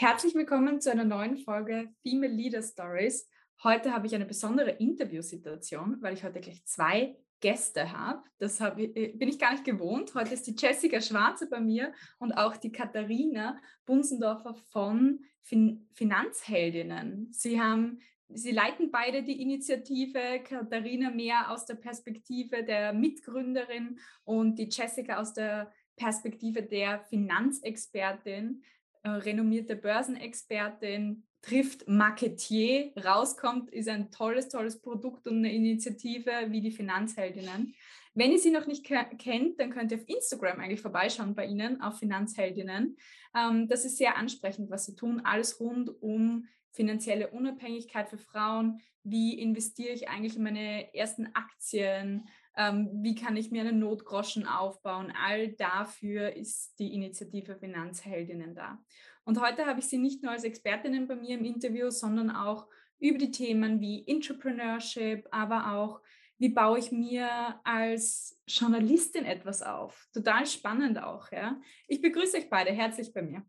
Herzlich willkommen zu einer neuen Folge Female Leader Stories. Heute habe ich eine besondere Interviewsituation, weil ich heute gleich zwei Gäste habe. Das hab ich, bin ich gar nicht gewohnt. Heute ist die Jessica Schwarze bei mir und auch die Katharina Bunsendorfer von fin Finanzheldinnen. Sie haben Sie leiten beide die Initiative, Katharina mehr aus der Perspektive der Mitgründerin und die Jessica aus der Perspektive der Finanzexpertin renommierte Börsenexpertin, trifft Marketier, rauskommt, ist ein tolles, tolles Produkt und eine Initiative wie die Finanzheldinnen. Wenn ihr sie noch nicht kennt, dann könnt ihr auf Instagram eigentlich vorbeischauen bei ihnen, auf Finanzheldinnen. Ähm, das ist sehr ansprechend, was sie tun. Alles rund um finanzielle Unabhängigkeit für Frauen. Wie investiere ich eigentlich in meine ersten Aktien? Ähm, wie kann ich mir einen Notgroschen aufbauen. All dafür ist die Initiative Finanzheldinnen da. Und heute habe ich sie nicht nur als Expertinnen bei mir im Interview, sondern auch über die Themen wie Entrepreneurship, aber auch, wie baue ich mir als Journalistin etwas auf. Total spannend auch. Ja? Ich begrüße euch beide herzlich bei mir.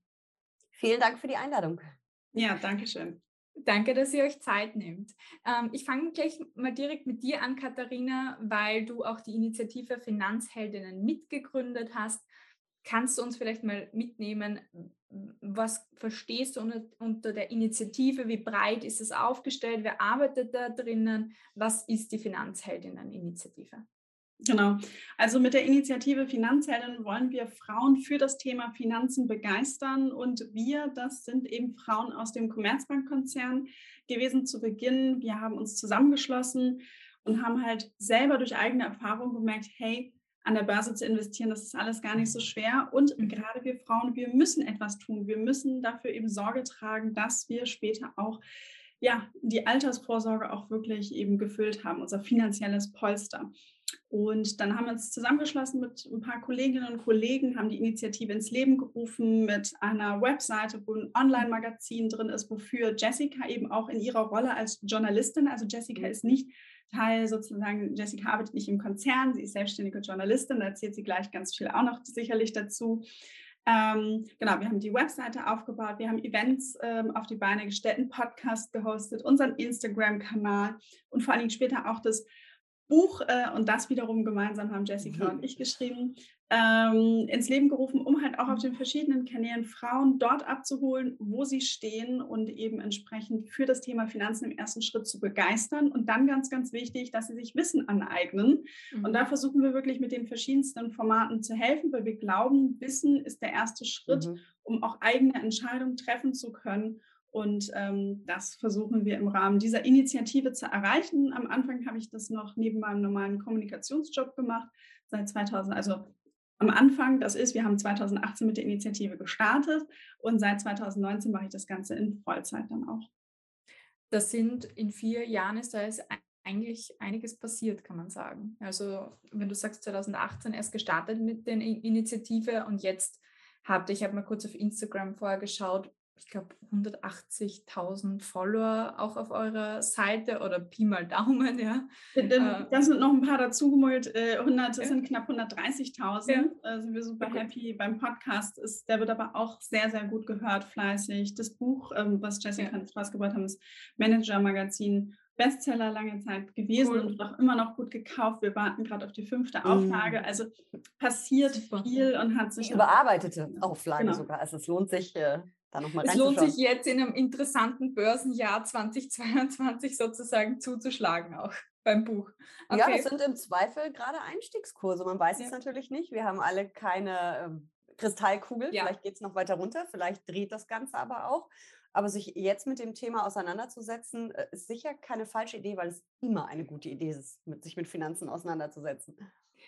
Vielen Dank für die Einladung. Ja, danke schön. Danke, dass ihr euch Zeit nehmt. Ähm, ich fange gleich mal direkt mit dir an, Katharina, weil du auch die Initiative Finanzheldinnen mitgegründet hast. Kannst du uns vielleicht mal mitnehmen, was verstehst du unter, unter der Initiative? Wie breit ist es aufgestellt? Wer arbeitet da drinnen? Was ist die Finanzheldinnen-Initiative? Genau. Also mit der Initiative Finanzhelden wollen wir Frauen für das Thema Finanzen begeistern. Und wir, das sind eben Frauen aus dem Commerzbankkonzern gewesen zu Beginn. Wir haben uns zusammengeschlossen und haben halt selber durch eigene Erfahrung gemerkt, hey, an der Börse zu investieren, das ist alles gar nicht so schwer. Und mhm. gerade wir Frauen, wir müssen etwas tun. Wir müssen dafür eben Sorge tragen, dass wir später auch ja, die Altersvorsorge auch wirklich eben gefüllt haben, unser finanzielles Polster. Und dann haben wir uns zusammengeschlossen mit ein paar Kolleginnen und Kollegen, haben die Initiative ins Leben gerufen mit einer Webseite, wo ein Online-Magazin drin ist, wofür Jessica eben auch in ihrer Rolle als Journalistin, also Jessica ist nicht Teil sozusagen, Jessica arbeitet nicht im Konzern, sie ist selbstständige Journalistin, da erzählt sie gleich ganz viel auch noch sicherlich dazu. Ähm, genau, wir haben die Webseite aufgebaut, wir haben Events ähm, auf die Beine gestellt, einen Podcast gehostet, unseren Instagram-Kanal und vor allen Dingen später auch das Buch, äh, und das wiederum gemeinsam haben Jessica mhm. und ich geschrieben, ähm, ins Leben gerufen, um halt auch auf den verschiedenen Kanälen Frauen dort abzuholen, wo sie stehen und eben entsprechend für das Thema Finanzen im ersten Schritt zu begeistern. Und dann ganz, ganz wichtig, dass sie sich Wissen aneignen. Mhm. Und da versuchen wir wirklich mit den verschiedensten Formaten zu helfen, weil wir glauben, Wissen ist der erste Schritt, mhm. um auch eigene Entscheidungen treffen zu können und ähm, das versuchen wir im Rahmen dieser Initiative zu erreichen. Am Anfang habe ich das noch neben meinem normalen Kommunikationsjob gemacht, seit 2000, also am Anfang, das ist, wir haben 2018 mit der Initiative gestartet und seit 2019 mache ich das Ganze in Vollzeit dann auch. Das sind in vier Jahren ist da ist eigentlich einiges passiert, kann man sagen. Also wenn du sagst 2018 erst gestartet mit der Initiative und jetzt habt ihr, ich habe mal kurz auf Instagram vorher geschaut, ich glaube, 180.000 Follower auch auf eurer Seite oder Pi mal Daumen, ja. Äh, da sind noch ein paar dazugemult, äh, 100, das ja. sind knapp 130.000. Ja. Äh, sind wir super okay. happy. Beim Podcast ist, der wird aber auch sehr, sehr gut gehört, fleißig. Das Buch, ähm, was Jessica ja. rausgebracht haben, ist Manager Magazin. Bestseller lange Zeit gewesen cool. und auch immer noch gut gekauft. Wir warten gerade auf die fünfte Auflage. Mm. Also passiert Super. viel und hat sich. Die überarbeitete Auflage genau. sogar. Also es lohnt sich, äh, da nochmal Es lohnt sich jetzt in einem interessanten Börsenjahr 2022 sozusagen zuzuschlagen auch beim Buch. Okay. Ja, das sind im Zweifel gerade Einstiegskurse. Man weiß ja. es natürlich nicht. Wir haben alle keine ähm, Kristallkugel. Ja. Vielleicht geht es noch weiter runter. Vielleicht dreht das Ganze aber auch. Aber sich jetzt mit dem Thema auseinanderzusetzen, äh, ist sicher keine falsche Idee, weil es immer eine gute Idee ist, sich mit Finanzen auseinanderzusetzen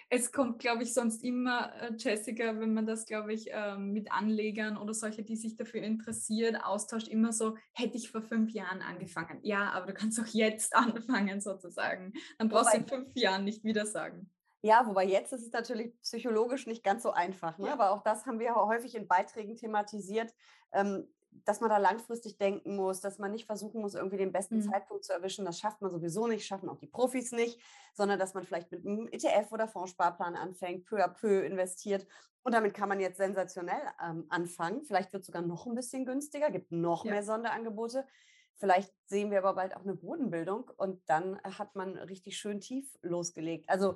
es kommt, glaube ich, sonst immer, äh, Jessica, wenn man das, glaube ich, ähm, mit Anlegern oder solche, die sich dafür interessieren, austauscht, immer so, hätte ich vor fünf Jahren angefangen. Ja, aber du kannst auch jetzt anfangen, sozusagen. Dann brauchst du in fünf Jahren nicht wieder sagen. Ja, wobei jetzt ist es natürlich psychologisch nicht ganz so einfach. Ne? Ja. Aber auch das haben wir häufig in Beiträgen thematisiert. Ähm, dass man da langfristig denken muss, dass man nicht versuchen muss, irgendwie den besten mhm. Zeitpunkt zu erwischen. Das schafft man sowieso nicht, schaffen auch die Profis nicht, sondern dass man vielleicht mit einem ETF oder Fondssparplan anfängt, peu à peu investiert. Und damit kann man jetzt sensationell ähm, anfangen. Vielleicht wird es sogar noch ein bisschen günstiger, gibt noch ja. mehr Sonderangebote. Vielleicht sehen wir aber bald auch eine Bodenbildung und dann hat man richtig schön tief losgelegt. Also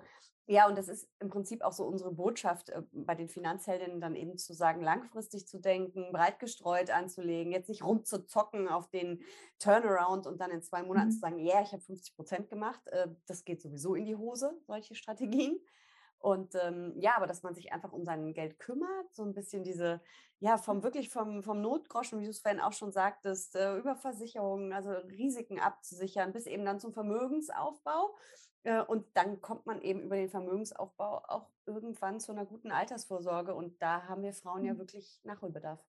ja, und das ist im Prinzip auch so unsere Botschaft äh, bei den Finanzheldinnen, dann eben zu sagen, langfristig zu denken, breit gestreut anzulegen, jetzt nicht rumzuzocken auf den Turnaround und dann in zwei Monaten mhm. zu sagen, ja, yeah, ich habe 50 Prozent gemacht. Äh, das geht sowieso in die Hose, solche Strategien. Und ähm, ja, aber dass man sich einfach um sein Geld kümmert, so ein bisschen diese, ja, vom wirklich vom, vom Notgroschen, wie du es vorhin auch schon sagtest, äh, über Versicherungen, also Risiken abzusichern, bis eben dann zum Vermögensaufbau. Äh, und dann kommt man eben über den Vermögensaufbau auch irgendwann zu einer guten Altersvorsorge. Und da haben wir Frauen ja mhm. wirklich Nachholbedarf.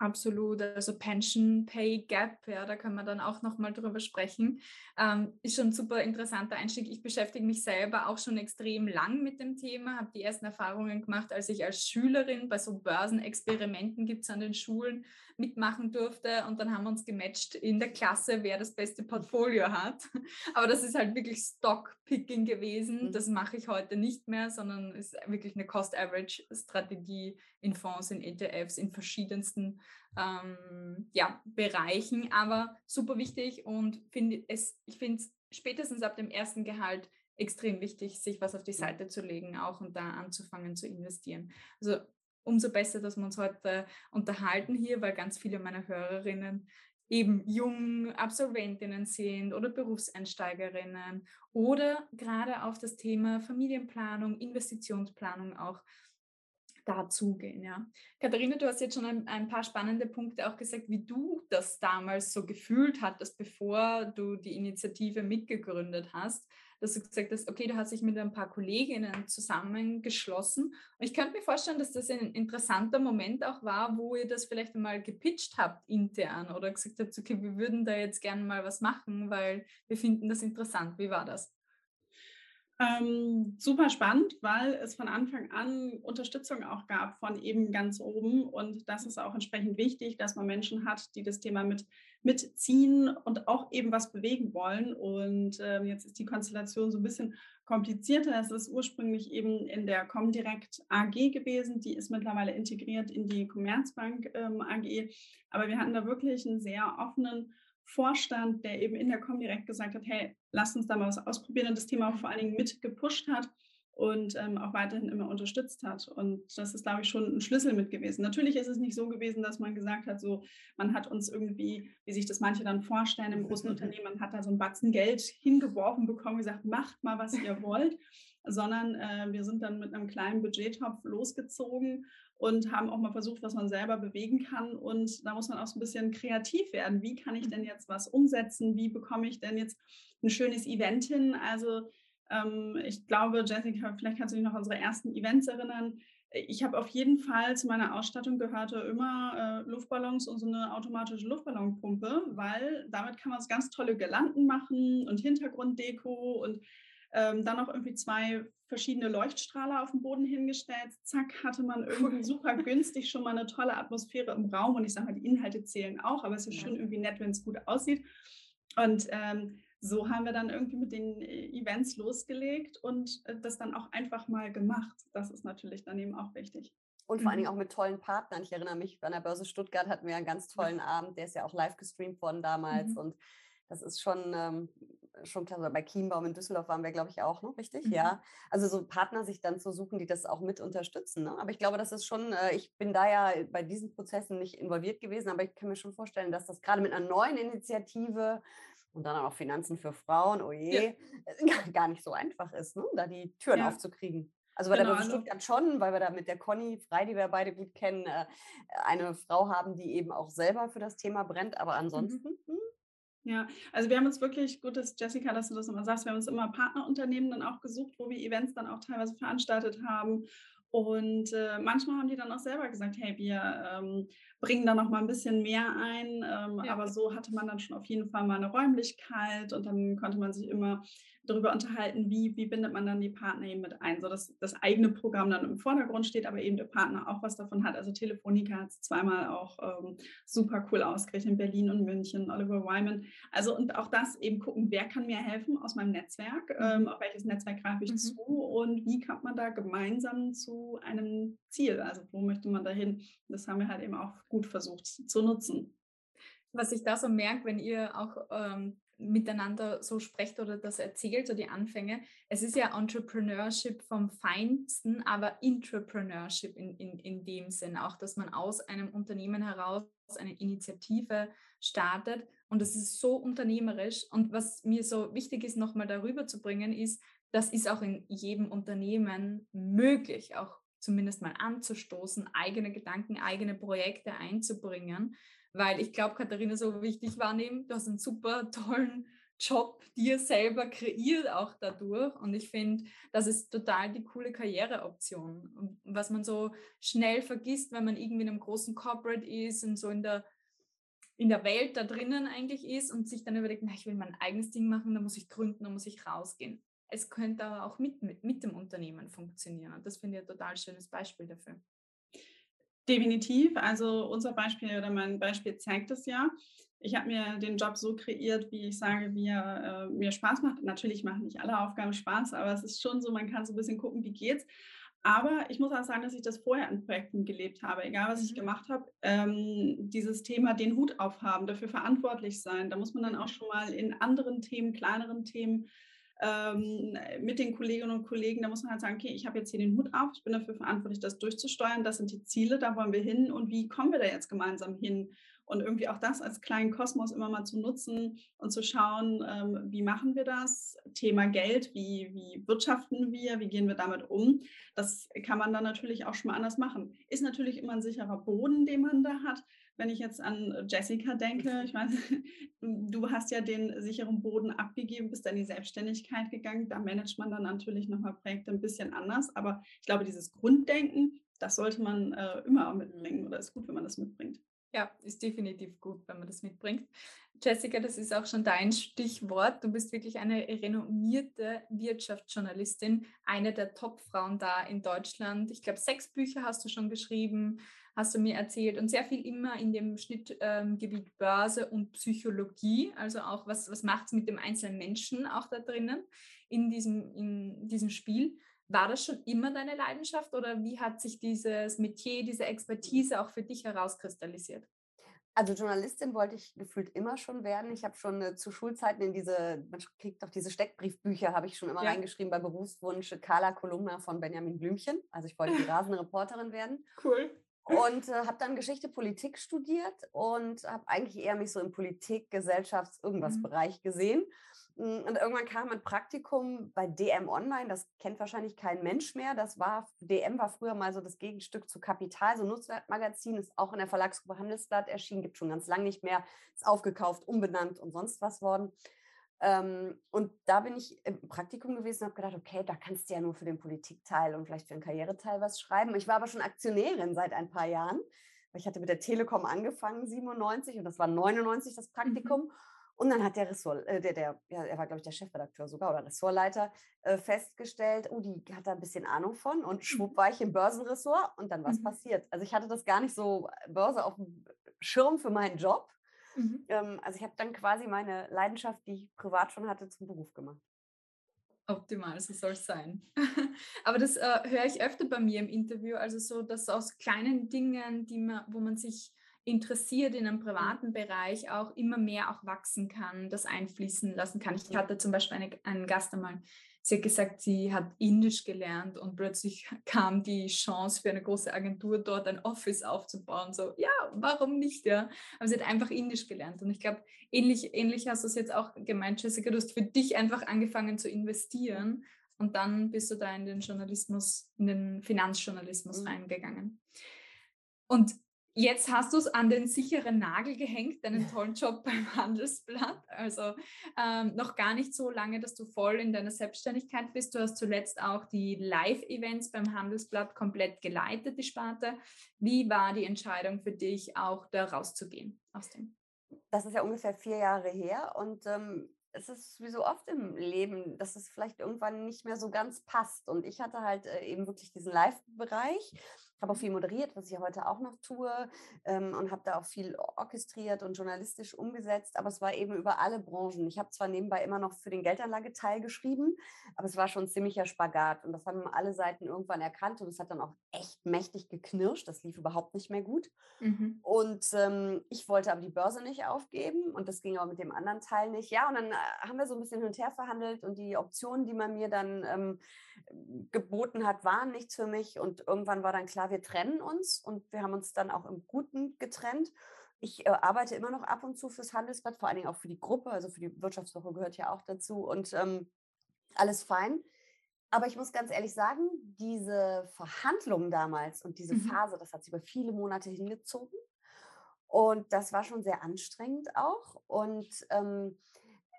Absolut, also Pension Pay Gap, ja, da kann man dann auch nochmal drüber sprechen. Ähm, ist schon ein super interessanter Einstieg. Ich beschäftige mich selber auch schon extrem lang mit dem Thema, habe die ersten Erfahrungen gemacht, als ich als Schülerin bei so Börsenexperimenten gibt es an den Schulen mitmachen durfte und dann haben wir uns gematcht in der Klasse, wer das beste Portfolio hat. Aber das ist halt wirklich Stockpicking gewesen. Mhm. Das mache ich heute nicht mehr, sondern ist wirklich eine Cost-Average-Strategie in Fonds, in ETFs, in verschiedensten ähm, ja, Bereichen. Aber super wichtig und find es, ich finde es spätestens ab dem ersten Gehalt extrem wichtig, sich was auf die Seite zu legen auch und da anzufangen zu investieren. Also umso besser, dass wir uns heute unterhalten hier, weil ganz viele meiner Hörerinnen eben jung Absolventinnen sind oder Berufseinsteigerinnen oder gerade auf das Thema Familienplanung, Investitionsplanung auch dazugehen. Ja. Katharina, du hast jetzt schon ein, ein, paar spannende Punkte auch gesagt, wie du das damals so gefühlt hattest, bevor du die Initiative mitgegründet hast dass du gesagt hast, okay, du hast dich mit ein paar Kolleginnen zusammengeschlossen. Und ich könnte mir vorstellen, dass das ein interessanter Moment auch war, wo ihr das vielleicht einmal gepitcht habt intern oder gesagt habt, okay, wir würden da jetzt gerne mal was machen, weil wir finden das interessant. Wie war das? Ähm, super spannend, weil es von Anfang an Unterstützung auch gab von eben ganz oben. Und das ist auch entsprechend wichtig, dass man Menschen hat, die das Thema mit, mitziehen und auch eben was bewegen wollen. Und ähm, jetzt ist die Konstellation so ein bisschen komplizierter. Es ist ursprünglich eben in der Comdirect AG gewesen. Die ist mittlerweile integriert in die Commerzbank ähm, AG. Aber wir hatten da wirklich einen sehr offenen Vorstand, der eben in der Comdirect gesagt hat, hey, lasst uns da mal was ausprobieren und das Thema auch vor allen Dingen mitgepusht hat und ähm, auch weiterhin immer unterstützt hat. Und das ist, glaube ich, schon ein Schlüssel mit gewesen. Natürlich ist es nicht so gewesen, dass man gesagt hat, so, man hat uns irgendwie, wie sich das manche dann vorstellen, im großen Unternehmen, man hat da so ein Batzen Geld hingeworfen bekommen, gesagt, macht mal, was ihr wollt, sondern äh, wir sind dann mit einem kleinen Budgettopf losgezogen und haben auch mal versucht, was man selber bewegen kann. Und da muss man auch so ein bisschen kreativ werden. Wie kann ich denn jetzt was umsetzen? Wie bekomme ich denn jetzt ein schönes Event hin? Also ähm, ich glaube, Jessica, vielleicht kannst du dich noch an unsere ersten Events erinnern. Ich habe auf jeden Fall zu meiner Ausstattung gehörte immer äh, Luftballons und so eine automatische Luftballonpumpe, weil damit kann man ganz tolle Gelanden machen und Hintergrunddeko und ähm, dann noch irgendwie zwei verschiedene Leuchtstrahler auf dem Boden hingestellt. Zack, hatte man irgendwie super günstig schon mal eine tolle Atmosphäre im Raum. Und ich sage mal, die Inhalte zählen auch, aber es ist ja. schon irgendwie nett, wenn es gut aussieht. Und ähm, so haben wir dann irgendwie mit den äh, Events losgelegt und äh, das dann auch einfach mal gemacht. Das ist natürlich dann eben auch wichtig. Und vor allen Dingen mhm. auch mit tollen Partnern. Ich erinnere mich, an der Börse Stuttgart hatten wir einen ganz tollen Abend, der ist ja auch live gestreamt worden damals. Mhm. Und das ist schon, ähm, schon klar. Bei Kienbaum in Düsseldorf waren wir, glaube ich, auch, ne? richtig? Mhm. Ja. Also so Partner sich dann zu suchen, die das auch mit unterstützen. Ne? Aber ich glaube, das ist schon, äh, ich bin da ja bei diesen Prozessen nicht involviert gewesen, aber ich kann mir schon vorstellen, dass das gerade mit einer neuen Initiative und dann auch Finanzen für Frauen, oh je, ja. gar nicht so einfach ist, ne? da die Türen ja. aufzukriegen. Also bei genau, Börse also Stuttgart schon, weil wir da mit der Conny Frei, die wir beide gut kennen, äh, eine Frau haben, die eben auch selber für das Thema brennt. Aber mhm. ansonsten, mhm. Ja, also wir haben uns wirklich, gut, dass Jessica, dass du das immer sagst, wir haben uns immer Partnerunternehmen dann auch gesucht, wo wir Events dann auch teilweise veranstaltet haben. Und äh, manchmal haben die dann auch selber gesagt, hey, wir ähm, bringen da noch mal ein bisschen mehr ein. Ähm, ja. Aber so hatte man dann schon auf jeden Fall mal eine Räumlichkeit und dann konnte man sich immer darüber unterhalten, wie, wie bindet man dann die Partner eben mit ein, so dass das eigene Programm dann im Vordergrund steht, aber eben der Partner auch was davon hat. Also Telefonica hat es zweimal auch ähm, super cool ausgerichtet in Berlin und München, Oliver Wyman. Also und auch das eben gucken, wer kann mir helfen aus meinem Netzwerk, ähm, mhm. auf welches Netzwerk greife ich mhm. zu und wie kommt man da gemeinsam zu einem Ziel, also wo möchte man dahin. Das haben wir halt eben auch gut versucht zu nutzen. Was ich da so merke, wenn ihr auch ähm, miteinander so sprecht oder das erzählt, so die Anfänge. Es ist ja Entrepreneurship vom Feinsten, aber Intrapreneurship in, in, in dem Sinn auch, dass man aus einem Unternehmen heraus eine Initiative startet und das ist so unternehmerisch. Und was mir so wichtig ist, nochmal darüber zu bringen, ist, das ist auch in jedem Unternehmen möglich, auch zumindest mal anzustoßen, eigene Gedanken, eigene Projekte einzubringen weil ich glaube, Katharina, so wichtig wahrnehmen, du hast einen super tollen Job dir selber kreiert auch dadurch und ich finde, das ist total die coole Karriereoption, was man so schnell vergisst, wenn man irgendwie in einem großen Corporate ist und so in der in der Welt da drinnen eigentlich ist und sich dann überlegt, na, ich will mein eigenes Ding machen, da muss ich gründen, da muss ich rausgehen. Es könnte aber auch mit, mit, mit dem Unternehmen funktionieren und das finde ich ein total schönes Beispiel dafür. Definitiv. Also unser Beispiel oder mein Beispiel zeigt es ja. Ich habe mir den Job so kreiert, wie ich sage, wie er äh, mir Spaß macht. Natürlich machen nicht alle Aufgaben Spaß, aber es ist schon so, man kann so ein bisschen gucken, wie geht's. Aber ich muss auch sagen, dass ich das vorher in Projekten gelebt habe, egal was ich mhm. gemacht habe. Ähm, dieses Thema den Hut aufhaben, dafür verantwortlich sein. Da muss man dann auch schon mal in anderen Themen, kleineren Themen ähm, mit den Kolleginnen und Kollegen, da muss man halt sagen, okay, ich habe jetzt hier den Hut auf, ich bin dafür verantwortlich, das durchzusteuern, das sind die Ziele, da wollen wir hin und wie kommen wir da jetzt gemeinsam hin? Und irgendwie auch das als kleinen Kosmos immer mal zu nutzen und zu schauen, ähm, wie machen wir das? Thema Geld, wie, wie wirtschaften wir, wie gehen wir damit um? Das kann man dann natürlich auch schon mal anders machen. Ist natürlich immer ein sicherer Boden, den man da hat wenn ich jetzt an Jessica denke, ich meine, du hast ja den sicheren Boden abgegeben, bist dann in die Selbstständigkeit gegangen. Da managt man dann natürlich nochmal Projekte ein bisschen anders. Aber ich glaube, dieses Grunddenken, das sollte man äh, immer mitbringen oder ist gut, wenn man das mitbringt. Ja, ist definitiv gut, wenn man das mitbringt. Jessica, das ist auch schon dein Stichwort. Du bist wirklich eine renommierte Wirtschaftsjournalistin, eine der Top-Frauen da in Deutschland. Ich glaube, sechs Bücher hast du schon geschrieben, hast du mir erzählt und sehr viel immer in dem Schnittgebiet ähm, Börse und Psychologie, also auch was, was macht es mit dem einzelnen Menschen auch da drinnen in diesem, in diesem Spiel. War das schon immer deine Leidenschaft oder wie hat sich dieses Metier, diese Expertise auch für dich herauskristallisiert? Also Journalistin wollte ich gefühlt immer schon werden. Ich habe schon äh, zu Schulzeiten in diese, man kriegt doch diese Steckbriefbücher, habe ich schon immer ja. reingeschrieben bei Berufswunsch Carla Kolumna von Benjamin Blümchen. Also ich wollte die rasende Reporterin werden. Cool und äh, habe dann Geschichte Politik studiert und habe eigentlich eher mich so im Politik, Gesellschafts-, irgendwas mhm. Bereich gesehen. Hm, und irgendwann kam ein Praktikum bei DM Online, das kennt wahrscheinlich kein Mensch mehr. Das war, DM war früher mal so das Gegenstück zu Kapital, so ein Nutzwertmagazin, ist auch in der Verlagsgruppe Handelsblatt erschienen, gibt schon ganz lange nicht mehr, ist aufgekauft, umbenannt und sonst was worden. Ähm, und da bin ich im Praktikum gewesen und habe gedacht, okay, da kannst du ja nur für den Politikteil und vielleicht für den Karriereteil was schreiben. Ich war aber schon Aktionärin seit ein paar Jahren. Ich hatte mit der Telekom angefangen, 97, und das war 99 das mhm. Praktikum. Mhm. Und dann hat der Ressort, äh, der, der, ja, er war, glaube ich, der Chefredakteur sogar oder Ressortleiter, äh, festgestellt, oh, die hat da ein bisschen Ahnung von. Und schwupp mhm. war ich im Börsenressort und dann was mhm. passiert. Also ich hatte das gar nicht so äh, Börse auf dem Schirm für meinen Job. Mhm. Ähm, also ich habe dann quasi meine Leidenschaft, die ich privat schon hatte, zum Beruf gemacht. Optimal, so soll es sein. Aber das äh, höre ich öfter bei mir im Interview, also so, dass aus kleinen Dingen, die man, wo man sich interessiert in einem mhm. privaten Bereich auch immer mehr auch wachsen kann, das einfließen lassen kann. Ich hatte zum Beispiel eine, einen Gast einmal, sie hat gesagt, sie hat Indisch gelernt und plötzlich kam die Chance für eine große Agentur dort ein Office aufzubauen. So, ja, warum nicht, ja? Aber sie hat einfach Indisch gelernt und ich glaube, ähnlich, ähnlich hast du es jetzt auch gemeint, Jessica, du hast für dich einfach angefangen zu investieren und dann bist du da in den Journalismus, in den Finanzjournalismus mhm. reingegangen. Und Jetzt hast du es an den sicheren Nagel gehängt, deinen tollen Job beim Handelsblatt. Also ähm, noch gar nicht so lange, dass du voll in deiner Selbstständigkeit bist. Du hast zuletzt auch die Live-Events beim Handelsblatt komplett geleitet, die Sparte. Wie war die Entscheidung für dich, auch da rauszugehen aus dem? Das ist ja ungefähr vier Jahre her und ähm, es ist wie so oft im Leben, dass es vielleicht irgendwann nicht mehr so ganz passt. Und ich hatte halt äh, eben wirklich diesen Live-Bereich habe auch viel moderiert, was ich heute auch noch tue ähm, und habe da auch viel orchestriert und journalistisch umgesetzt, aber es war eben über alle Branchen. Ich habe zwar nebenbei immer noch für den Geldanlageteil geschrieben, aber es war schon ein ziemlicher Spagat und das haben alle Seiten irgendwann erkannt und es hat dann auch echt mächtig geknirscht. Das lief überhaupt nicht mehr gut. Mhm. Und ähm, ich wollte aber die Börse nicht aufgeben und das ging auch mit dem anderen Teil nicht. Ja, und dann äh, haben wir so ein bisschen hin und her verhandelt und die Optionen, die man mir dann ähm, geboten hat, waren nichts für mich und irgendwann war dann klar, wir trennen uns und wir haben uns dann auch im Guten getrennt. Ich äh, arbeite immer noch ab und zu fürs Handelsblatt, vor allen Dingen auch für die Gruppe, also für die Wirtschaftswoche gehört ja auch dazu und ähm, alles fein. Aber ich muss ganz ehrlich sagen, diese Verhandlungen damals und diese mhm. Phase, das hat sich über viele Monate hingezogen. Und das war schon sehr anstrengend auch. Und ähm,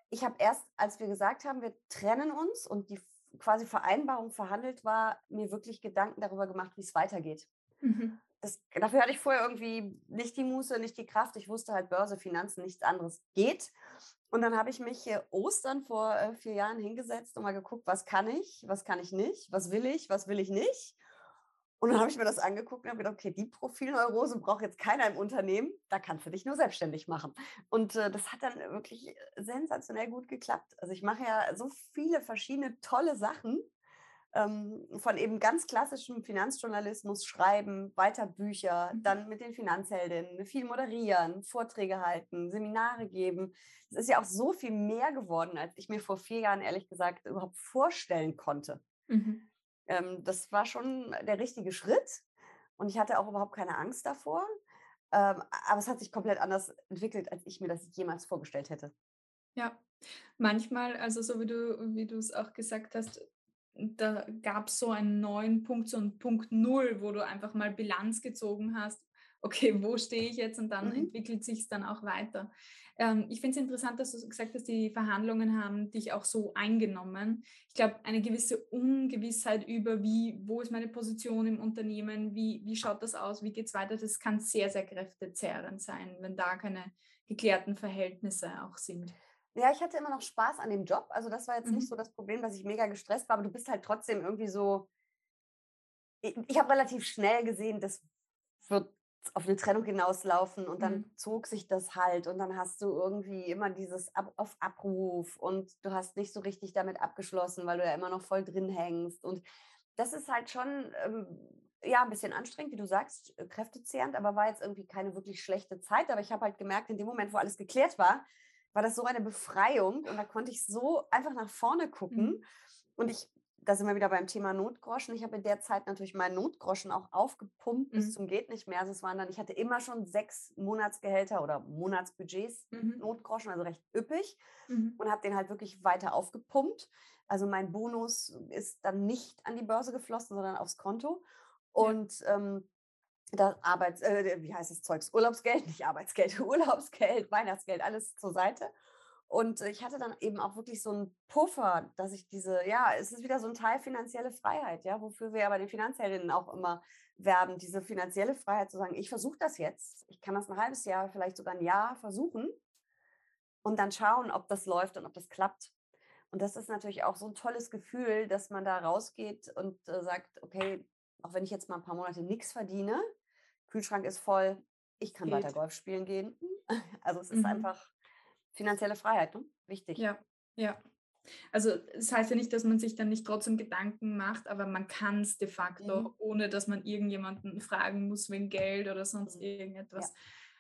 ich habe erst, als wir gesagt haben, wir trennen uns und die quasi Vereinbarung verhandelt war, mir wirklich Gedanken darüber gemacht, wie es weitergeht. Mhm. Das, dafür hatte ich vorher irgendwie nicht die Muße, nicht die Kraft. Ich wusste halt Börse, Finanzen, nichts anderes geht. Und dann habe ich mich hier Ostern vor äh, vier Jahren hingesetzt und mal geguckt, was kann ich, was kann ich nicht, was will ich, was will ich nicht. Und dann habe ich mir das angeguckt und habe gedacht, okay, die Profilneurose braucht jetzt keiner im Unternehmen, da kannst du dich nur selbstständig machen. Und äh, das hat dann wirklich sensationell gut geklappt. Also ich mache ja so viele verschiedene tolle Sachen, ähm, von eben ganz klassischem Finanzjournalismus, Schreiben, weiter Bücher, mhm. dann mit den Finanzheldinnen, viel moderieren, Vorträge halten, Seminare geben. Es ist ja auch so viel mehr geworden, als ich mir vor vier Jahren ehrlich gesagt überhaupt vorstellen konnte. Mhm ähm, das war schon der richtige Schritt und ich hatte auch überhaupt keine Angst davor. Ähm, aber es hat sich komplett anders entwickelt, als ich mir das jemals vorgestellt hätte. Ja, manchmal, also so wie du, wie du es auch gesagt hast, da gab es so einen neuen Punkt, so einen Punkt Null, wo du einfach mal Bilanz gezogen hast okay, wo stehe ich jetzt? Und dann mhm. entwickelt sich es dann auch weiter. Ähm, ich finde es interessant, dass du gesagt hast, die Verhandlungen haben dich auch so eingenommen. Ich glaube, eine gewisse Ungewissheit über, wie, wo ist meine Position im Unternehmen, wie, wie schaut das aus, wie geht es weiter, das kann sehr, sehr kräftezehrend sein, wenn da keine geklärten Verhältnisse auch sind. Ja, ich hatte immer noch Spaß an dem Job. Also das war jetzt mhm. nicht so das Problem, dass ich mega gestresst war, aber du bist halt trotzdem irgendwie so. Ich, ich habe relativ schnell gesehen, das wird auf eine Trennung hinauslaufen und dann mhm. zog sich das halt und dann hast du irgendwie immer dieses Ab auf Abruf und du hast nicht so richtig damit abgeschlossen, weil du ja immer noch voll drin hängst und das ist halt schon ähm, ja ein bisschen anstrengend, wie du sagst, äh, kräftezehrend, aber war jetzt irgendwie keine wirklich schlechte Zeit, aber ich habe halt gemerkt, in dem Moment, wo alles geklärt war, war das so eine Befreiung und da konnte ich so einfach nach vorne gucken mhm. und ich da sind wir wieder beim Thema Notgroschen. Ich habe in der Zeit natürlich meinen Notgroschen auch aufgepumpt bis mhm. zum geht nicht mehr. Also es waren dann, ich hatte immer schon sechs Monatsgehälter oder Monatsbudgets mhm. Notgroschen, also recht üppig mhm. und habe den halt wirklich weiter aufgepumpt. Also mein Bonus ist dann nicht an die Börse geflossen, sondern aufs Konto. Und ja. ähm, das Arbeits, äh, wie heißt das Zeugs? Urlaubsgeld, nicht Arbeitsgeld, Urlaubsgeld, Weihnachtsgeld, alles zur Seite. Und ich hatte dann eben auch wirklich so einen Puffer, dass ich diese, ja, es ist wieder so ein Teil finanzielle Freiheit, ja, wofür wir ja bei den Finanzheldinnen auch immer werben, diese finanzielle Freiheit zu sagen, ich versuche das jetzt, ich kann das ein halbes Jahr, vielleicht sogar ein Jahr versuchen und dann schauen, ob das läuft und ob das klappt. Und das ist natürlich auch so ein tolles Gefühl, dass man da rausgeht und äh, sagt, okay, auch wenn ich jetzt mal ein paar Monate nichts verdiene, Kühlschrank ist voll, ich kann Geht. weiter Golf spielen gehen. Also es ist mhm. einfach finanzielle Freiheit, ne? wichtig. Ja, ja. Also das heißt ja nicht, dass man sich dann nicht trotzdem Gedanken macht, aber man kann es de facto, mhm. ohne dass man irgendjemanden fragen muss wegen Geld oder sonst mhm. irgendetwas. Ja.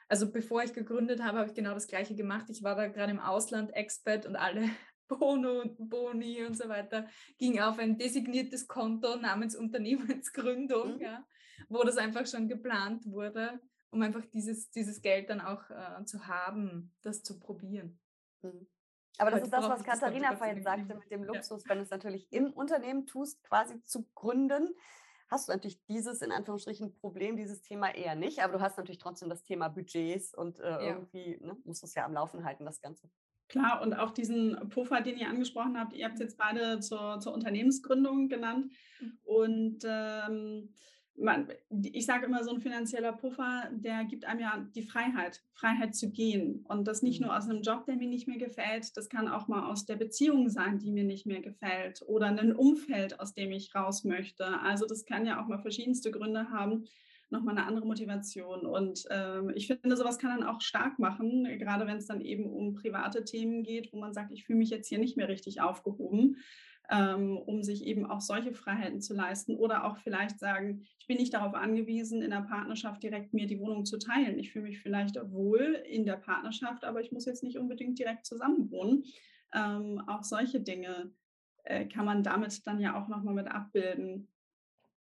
Also bevor ich gegründet habe, habe ich genau das gleiche gemacht. Ich war da gerade im Ausland Expat und alle Bono und Boni und so weiter ging auf ein designiertes Konto namens Unternehmensgründung, mhm. ja, wo das einfach schon geplant wurde um einfach dieses, dieses Geld dann auch äh, zu haben, das zu probieren. Mhm. Aber das Heute ist das, was Katharina vorhin sagte mit dem Luxus, ja. wenn du es natürlich im Unternehmen tust, quasi zu gründen, hast du natürlich dieses, in Anführungsstrichen, Problem, dieses Thema eher nicht. Aber du hast natürlich trotzdem das Thema Budgets und äh, ja. irgendwie ne, musst du es ja am Laufen halten, das Ganze. Klar, und auch diesen Puffer, den ihr angesprochen habt, ihr habt es jetzt beide zur, zur Unternehmensgründung genannt. Mhm. Und ähm, man, ich sage immer, so ein finanzieller Puffer, der gibt einem ja die Freiheit, Freiheit zu gehen. Und das nicht nur mhm. aus einem Job, der mir nicht mehr gefällt, das kann auch mal aus der Beziehung sein, die mir nicht mehr gefällt oder ein Umfeld, aus dem ich raus möchte. Also das kann ja auch mal verschiedenste Gründe haben, nochmal eine andere Motivation. Und ähm, ich finde, sowas kann dann auch stark machen, gerade wenn es dann eben um private Themen geht, wo man sagt, ich fühle mich jetzt hier nicht mehr richtig aufgehoben, ähm, um sich eben auch solche Freiheiten zu leisten oder auch vielleicht sagen, ich bin nicht darauf angewiesen, in der Partnerschaft direkt mir die Wohnung zu teilen. Ich fühle mich vielleicht wohl in der Partnerschaft, aber ich muss jetzt nicht unbedingt direkt zusammenwohnen. Ähm, auch solche Dinge äh, kann man damit dann ja auch nochmal mit abbilden.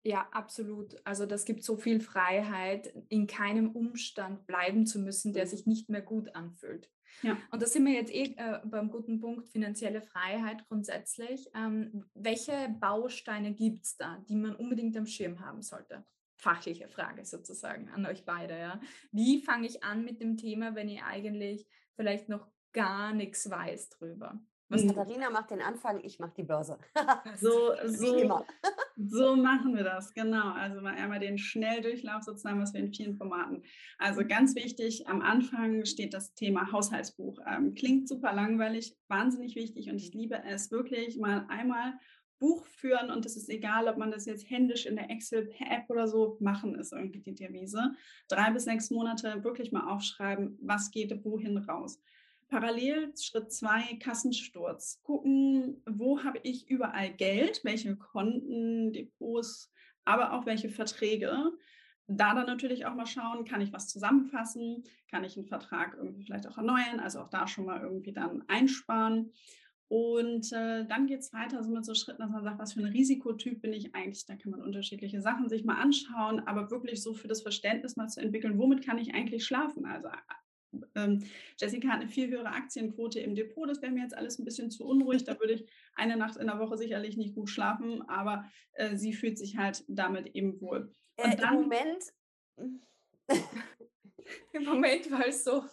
Ja, absolut. Also das gibt so viel Freiheit, in keinem Umstand bleiben zu müssen, der mhm. sich nicht mehr gut anfühlt. Ja. Und da sind wir jetzt eh äh, beim guten Punkt finanzielle Freiheit grundsätzlich. Ähm, welche Bausteine gibt es da, die man unbedingt am Schirm haben sollte? Fachliche Frage sozusagen an euch beide. Ja? Wie fange ich an mit dem Thema, wenn ich eigentlich vielleicht noch gar nichts weiß drüber? Was Katharina macht den Anfang, ich mache die Börse. so, so, so machen wir das, genau. Also mal einmal den Schnelldurchlauf sozusagen, was wir in vielen Formaten. Also ganz wichtig, am Anfang steht das Thema Haushaltsbuch. Ähm, klingt super langweilig, wahnsinnig wichtig und ich liebe es wirklich mal einmal Buch führen und es ist egal, ob man das jetzt händisch in der Excel per App oder so machen, ist irgendwie die Devise. Drei bis sechs Monate wirklich mal aufschreiben, was geht wohin raus. Parallel Schritt zwei, Kassensturz. Gucken, wo habe ich überall Geld, welche Konten, Depots, aber auch welche Verträge. Da dann natürlich auch mal schauen, kann ich was zusammenfassen, kann ich einen Vertrag irgendwie vielleicht auch erneuern, also auch da schon mal irgendwie dann einsparen. Und äh, dann geht es weiter so mit so Schritten, dass man sagt, was für ein Risikotyp bin ich eigentlich? Da kann man unterschiedliche Sachen sich mal anschauen, aber wirklich so für das Verständnis mal zu entwickeln, womit kann ich eigentlich schlafen? Also ähm, Jessica hat eine viel höhere Aktienquote im Depot. Das wäre mir jetzt alles ein bisschen zu unruhig. Da würde ich eine Nacht in der Woche sicherlich nicht gut schlafen, aber äh, sie fühlt sich halt damit eben wohl. Äh, dann, Im Moment. Im Moment war es so.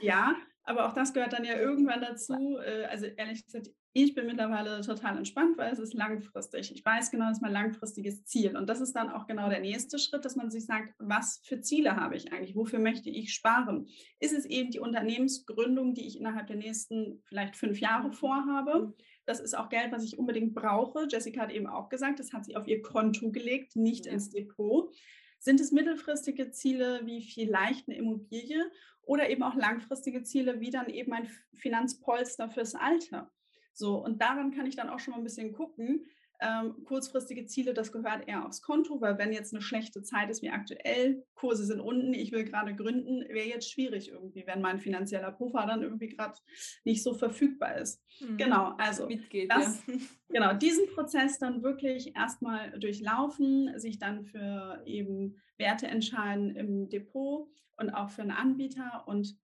ja, aber auch das gehört dann ja irgendwann dazu. Äh, also ehrlich gesagt, ich bin mittlerweile total entspannt, weil es ist langfristig. Ich weiß genau, das ist mein langfristiges Ziel. Und das ist dann auch genau der nächste Schritt, dass man sich sagt, was für Ziele habe ich eigentlich? Wofür möchte ich sparen? Ist es eben die Unternehmensgründung, die ich innerhalb der nächsten vielleicht fünf Jahre vorhabe? Das ist auch Geld, was ich unbedingt brauche. Jessica hat eben auch gesagt, das hat sie auf ihr Konto gelegt, nicht ja. ins Depot. Sind es mittelfristige Ziele wie vielleicht eine Immobilie oder eben auch langfristige Ziele wie dann eben ein Finanzpolster fürs Alter? So, und daran kann ich dann auch schon mal ein bisschen gucken. Ähm, kurzfristige Ziele, das gehört eher aufs Konto, weil wenn jetzt eine schlechte Zeit ist wie aktuell, Kurse sind unten, ich will gerade gründen, wäre jetzt schwierig irgendwie, wenn mein finanzieller Puffer dann irgendwie gerade nicht so verfügbar ist. Mhm. Genau, also Mitgeht, das, ja. genau, diesen Prozess dann wirklich erstmal durchlaufen, sich dann für eben Werte entscheiden im Depot und auch für einen Anbieter und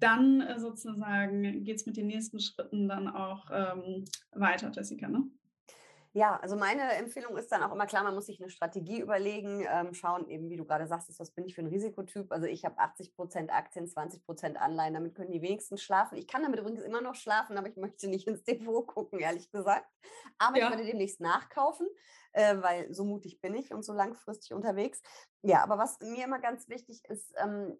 dann äh, sozusagen geht es mit den nächsten Schritten dann auch ähm, weiter, Jessica, ne? Ja, also meine Empfehlung ist dann auch immer klar, man muss sich eine Strategie überlegen, ähm, schauen eben, wie du gerade sagst, was bin ich für ein Risikotyp. Also ich habe 80 Prozent Aktien, 20 Prozent Anleihen, damit können die wenigsten schlafen. Ich kann damit übrigens immer noch schlafen, aber ich möchte nicht ins Depot gucken, ehrlich gesagt. Aber ja. ich werde demnächst nachkaufen, äh, weil so mutig bin ich und so langfristig unterwegs. Ja, aber was mir immer ganz wichtig ist, ähm,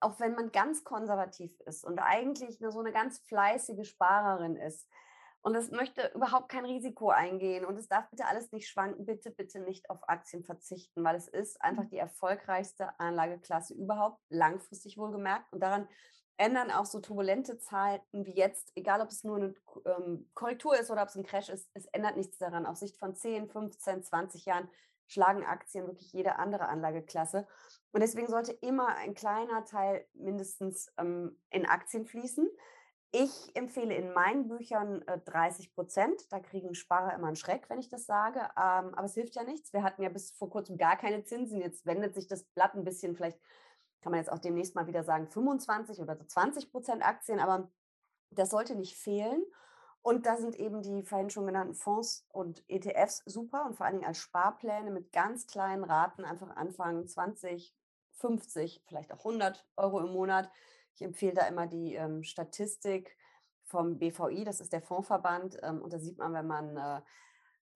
auch wenn man ganz konservativ ist und eigentlich nur so eine ganz fleißige Sparerin ist und es möchte überhaupt kein Risiko eingehen und es darf bitte alles nicht schwanken, bitte, bitte nicht auf Aktien verzichten, weil es ist einfach die erfolgreichste Anlageklasse überhaupt, langfristig wohlgemerkt. Und daran ändern auch so turbulente Zeiten wie jetzt, egal ob es nur eine ähm, Korrektur ist oder ob es ein Crash ist, es ändert nichts daran. Auf Sicht von 10, 15, 20 Jahren schlagen Aktien wirklich jede andere Anlageklasse. Und deswegen sollte immer ein kleiner Teil mindestens ähm, in Aktien fließen. Ich empfehle in meinen Büchern äh, 30 Prozent. Da kriegen Sparer immer einen Schreck, wenn ich das sage. Ähm, aber es hilft ja nichts. Wir hatten ja bis vor kurzem gar keine Zinsen. Jetzt wendet sich das Blatt ein bisschen. Vielleicht kann man jetzt auch demnächst mal wieder sagen 25 oder 20 Prozent Aktien. Aber das sollte nicht fehlen. Und da sind eben die vorhin schon genannten Fonds und ETFs super und vor allen Dingen als Sparpläne mit ganz kleinen Raten einfach anfangen, 20, 50, vielleicht auch 100 Euro im Monat. Ich empfehle da immer die ähm, Statistik vom BVI, das ist der Fondsverband. Ähm, und da sieht man, wenn man äh,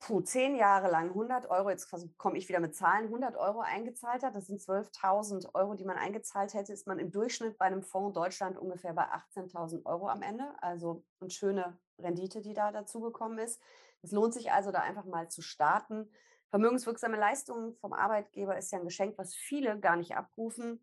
puh, zehn Jahre lang 100 Euro, jetzt komme ich wieder mit Zahlen, 100 Euro eingezahlt hat, das sind 12.000 Euro, die man eingezahlt hätte, ist man im Durchschnitt bei einem Fonds Deutschland ungefähr bei 18.000 Euro am Ende. Also eine schöne Rendite, die da dazugekommen ist. Es lohnt sich also, da einfach mal zu starten. Vermögenswirksame Leistungen vom Arbeitgeber ist ja ein Geschenk, was viele gar nicht abrufen,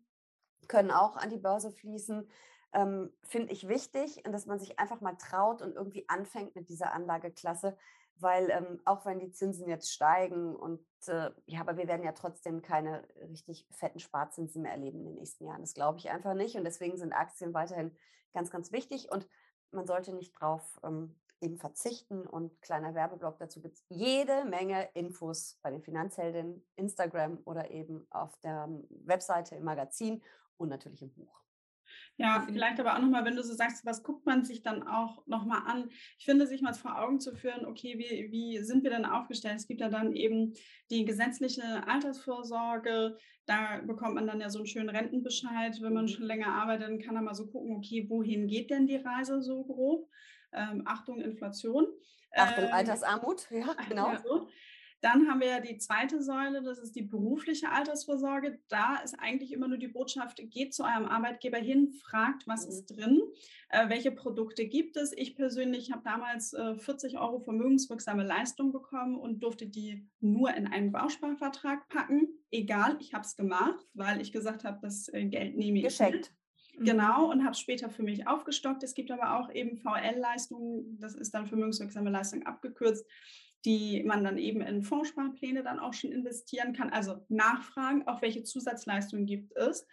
können auch an die Börse fließen. Ähm, Finde ich wichtig, dass man sich einfach mal traut und irgendwie anfängt mit dieser Anlageklasse, weil ähm, auch wenn die Zinsen jetzt steigen und äh, ja, aber wir werden ja trotzdem keine richtig fetten Sparzinsen mehr erleben in den nächsten Jahren. Das glaube ich einfach nicht und deswegen sind Aktien weiterhin ganz, ganz wichtig und man sollte nicht drauf ähm, eben verzichten und kleiner Werbeblock dazu gibt es jede Menge Infos bei den Finanzheldinnen, Instagram oder eben auf der ähm, Webseite im Magazin und natürlich im Buch. Ja, vielleicht aber auch nochmal, wenn du so sagst, was guckt man sich dann auch nochmal an? Ich finde, sich mal vor Augen zu führen, okay, wie, wie sind wir denn aufgestellt? Es gibt ja dann eben die gesetzliche Altersvorsorge, da bekommt man dann ja so einen schönen Rentenbescheid, wenn man mhm. schon länger arbeitet, dann kann man mal so gucken, okay, wohin geht denn die Reise so grob? Ähm, Achtung, Inflation. Achtung, ähm, Altersarmut, ja, genau. Dann haben wir ja die zweite Säule, das ist die berufliche Altersvorsorge. Da ist eigentlich immer nur die Botschaft, geht zu eurem Arbeitgeber hin, fragt, was mhm. ist drin, äh, welche Produkte gibt es. Ich persönlich habe damals äh, 40 Euro vermögenswirksame Leistung bekommen und durfte die nur in einen Bausparvertrag packen. Egal, ich habe es gemacht, weil ich gesagt habe, das äh, Geld nehme ich. Geschenkt. Genau, und habe es später für mich aufgestockt. Es gibt aber auch eben VL-Leistungen, das ist dann vermögenswirksame Leistung abgekürzt die man dann eben in Fondssparpläne dann auch schon investieren kann. Also nachfragen, auch welche Zusatzleistungen gibt es.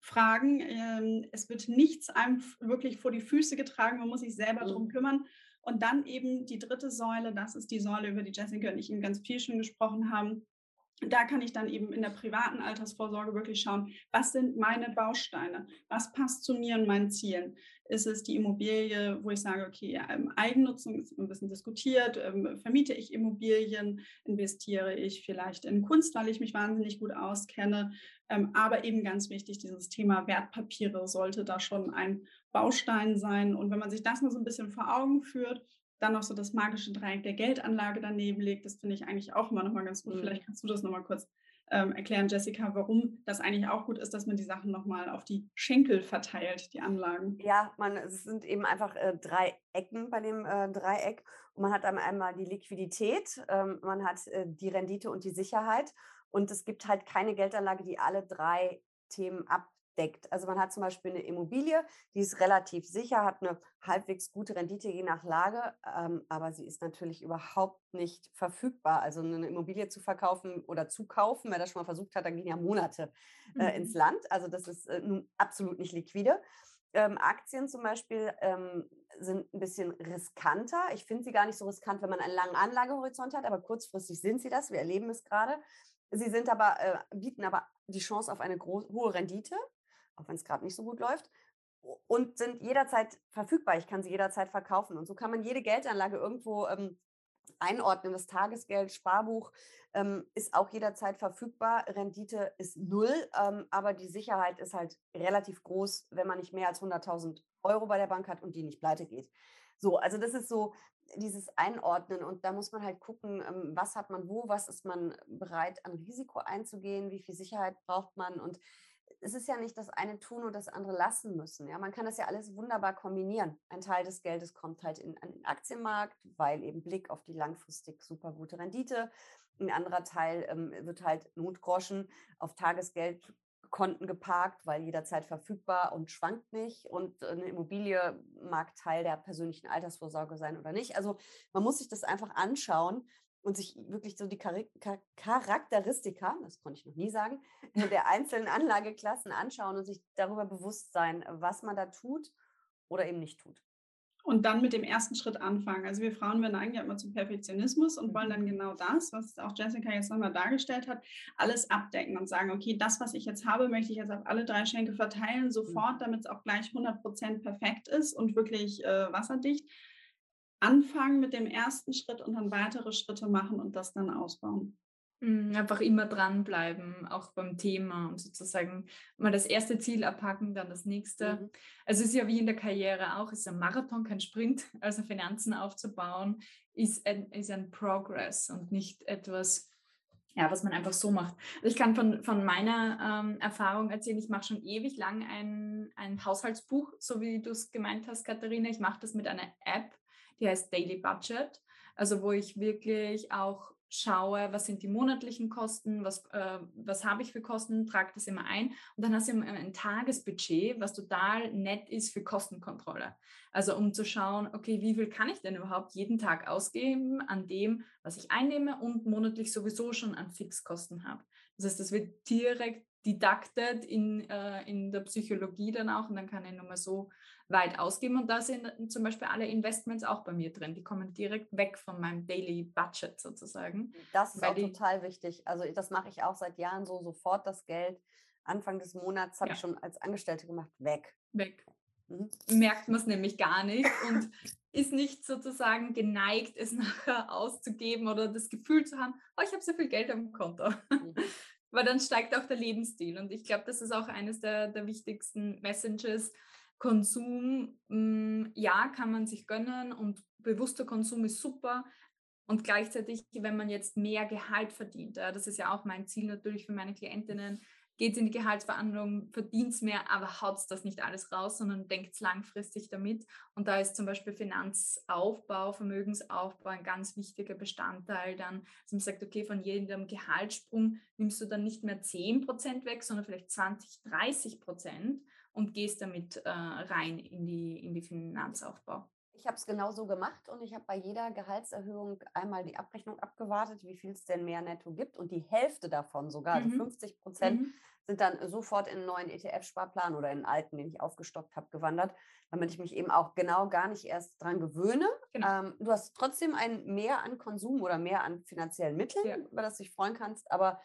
Fragen, ähm, es wird nichts einem wirklich vor die Füße getragen, man muss sich selber mhm. darum kümmern. Und dann eben die dritte Säule, das ist die Säule, über die Jessica und ich eben ganz viel schon gesprochen haben, da kann ich dann eben in der privaten Altersvorsorge wirklich schauen, was sind meine Bausteine, was passt zu mir und meinen Zielen. Ist es die Immobilie, wo ich sage, okay, Eigennutzung ist ein bisschen diskutiert, ähm, vermiete ich Immobilien, investiere ich vielleicht in Kunst, weil ich mich wahnsinnig gut auskenne, ähm, aber eben ganz wichtig, dieses Thema Wertpapiere sollte da schon ein Baustein sein. Und wenn man sich das mal so ein bisschen vor Augen führt, dann noch so das magische Dreieck der Geldanlage daneben legt. Das finde ich eigentlich auch immer noch mal ganz gut. Mhm. Vielleicht kannst du das noch mal kurz ähm, erklären, Jessica, warum das eigentlich auch gut ist, dass man die Sachen noch mal auf die Schenkel verteilt, die Anlagen. Ja, man, es sind eben einfach äh, drei Ecken bei dem äh, Dreieck. Und man hat einmal die Liquidität, ähm, man hat äh, die Rendite und die Sicherheit. Und es gibt halt keine Geldanlage, die alle drei Themen ab deckt. Also man hat zum Beispiel eine Immobilie, die ist relativ sicher, hat eine halbwegs gute Rendite je nach Lage, ähm, aber sie ist natürlich überhaupt nicht verfügbar. Also eine Immobilie zu verkaufen oder zu kaufen, wer das schon mal versucht hat, dann gehen ja Monate äh, mhm. ins Land. Also das ist äh, nun absolut nicht liquide. Ähm, Aktien zum Beispiel ähm, sind ein bisschen riskanter. Ich finde sie gar nicht so riskant, wenn man einen langen Anlagehorizont hat, aber kurzfristig sind sie das. Wir erleben es gerade. Sie sind aber, äh, bieten aber die Chance auf eine hohe Rendite auch wenn es gerade nicht so gut läuft, und sind jederzeit verfügbar. Ich kann sie jederzeit verkaufen. Und so kann man jede Geldanlage irgendwo ähm, einordnen. Das Tagesgeld, Sparbuch ähm, ist auch jederzeit verfügbar. Rendite ist null, ähm, aber die Sicherheit ist halt relativ groß, wenn man nicht mehr als 100.000 Euro bei der Bank hat und die nicht pleite geht. So, also das ist so dieses Einordnen und da muss man halt gucken, ähm, was hat man wo, was ist man bereit an Risiko einzugehen, wie viel Sicherheit braucht man und es ist ja nicht das eine tun und das andere lassen müssen. Ja, man kann das ja alles wunderbar kombinieren. Ein Teil des Geldes kommt halt in, den Aktienmarkt, weil eben Blick auf die langfristig super gute Rendite. Ein anderer Teil ähm, wird halt Notgroschen auf Tagesgeldkonten geparkt, weil jederzeit verfügbar und schwankt nicht. Und eine Immobilie mag Teil der persönlichen Altersvorsorge sein oder nicht. Also man muss sich das einfach anschauen und sich wirklich so die Charakteristika, das konnte ich noch nie sagen, der einzelnen Anlageklassen anschauen und sich darüber bewusst sein, was man da tut oder eben nicht tut. Und dann mit dem ersten Schritt anfangen. Also wir Frauen, wir neigen ja immer zum Perfektionismus und wollen dann mhm. genau das, was auch Jessica jetzt nochmal dargestellt hat, alles abdecken und sagen, okay, das, was ich jetzt habe, möchte ich jetzt auf alle drei Schenke verteilen, sofort, mhm. damit es auch gleich 100% perfekt ist und wirklich äh, wasserdicht anfangen mit dem ersten Schritt und dann weitere Schritte machen und das dann ausbauen. Mm, einfach immer dranbleiben, auch beim Thema und sozusagen mal das erste Ziel abhaken, dann das nächste. Mhm. Also es ist ja wie in der Karriere auch, es ist ein Marathon, kein Sprint. Also Finanzen aufzubauen ist ein, ist ein Progress und nicht etwas, ja, was man einfach so macht. Also ich kann von, von meiner ähm, Erfahrung erzählen, ich mache schon ewig lang ein, ein Haushaltsbuch, so wie du es gemeint hast, Katharina. Ich mache das mit einer App, die heißt Daily Budget. Also wo ich wirklich auch schaue, was sind die monatlichen Kosten, was, äh, was habe ich für Kosten, trage das immer ein. Und dann hast du immer ein Tagesbudget, was total nett ist für Kostenkontrolle. Also um zu schauen, okay, wie viel kann ich denn überhaupt jeden Tag ausgeben an dem, was ich einnehme und monatlich sowieso schon an Fixkosten habe. Das heißt, das wird direkt didaktet in, äh, in der Psychologie dann auch und dann kann ich nochmal so weit ausgeben und da sind zum Beispiel alle Investments auch bei mir drin. Die kommen direkt weg von meinem Daily Budget sozusagen. Das ist auch total wichtig. Also das mache ich auch seit Jahren so, sofort das Geld Anfang des Monats habe ja. ich schon als Angestellte gemacht, weg. Weg. Mhm. Merkt man es nämlich gar nicht und ist nicht sozusagen geneigt, es nachher auszugeben oder das Gefühl zu haben, oh, ich habe so viel Geld am Konto. Mhm. Weil dann steigt auch der Lebensstil. Und ich glaube, das ist auch eines der, der wichtigsten Messages. Konsum, mh, mm, ja, kann man sich gönnen und bewusster Konsum ist super. Und gleichzeitig, wenn man jetzt mehr Gehalt verdient, das ist ja auch mein Ziel natürlich für meine Klientinnen, geht in die Gehaltsverhandlung, verdient mehr, aber haut das nicht alles raus, sondern denkt langfristig damit. Und da ist zum Beispiel Finanzaufbau, Vermögensaufbau ein ganz wichtiger Bestandteil dann, dass man sagt, okay, von jedem Gehaltssprung nimmst du dann nicht mehr 10 Prozent weg, sondern vielleicht 20, 30 Prozent und gehst damit äh, rein in die, in die Finanzaufbau. Ich habe es genau so gemacht und ich habe bei jeder Gehaltserhöhung einmal die Abrechnung abgewartet, wie viel es denn mehr netto gibt. Und die Hälfte davon sogar, mhm. also 50 Prozent, mhm. sind dann sofort in einen neuen ETF-Sparplan oder in einen alten, den ich aufgestockt habe, gewandert, damit ich mich eben auch genau gar nicht erst dran gewöhne. Genau. Ähm, du hast trotzdem ein Mehr an Konsum oder mehr an finanziellen Mitteln, ja. über das du dich freuen kannst, aber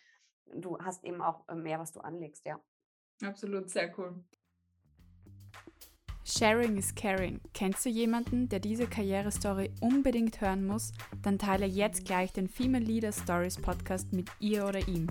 du hast eben auch äh, mehr, was du anlegst, ja. Absolut, sehr cool. Sharing is caring. Kennst du jemanden, der diese Karrierestory unbedingt hören muss? Dann teile jetzt gleich den Female Leader Stories Podcast mit ihr oder ihm.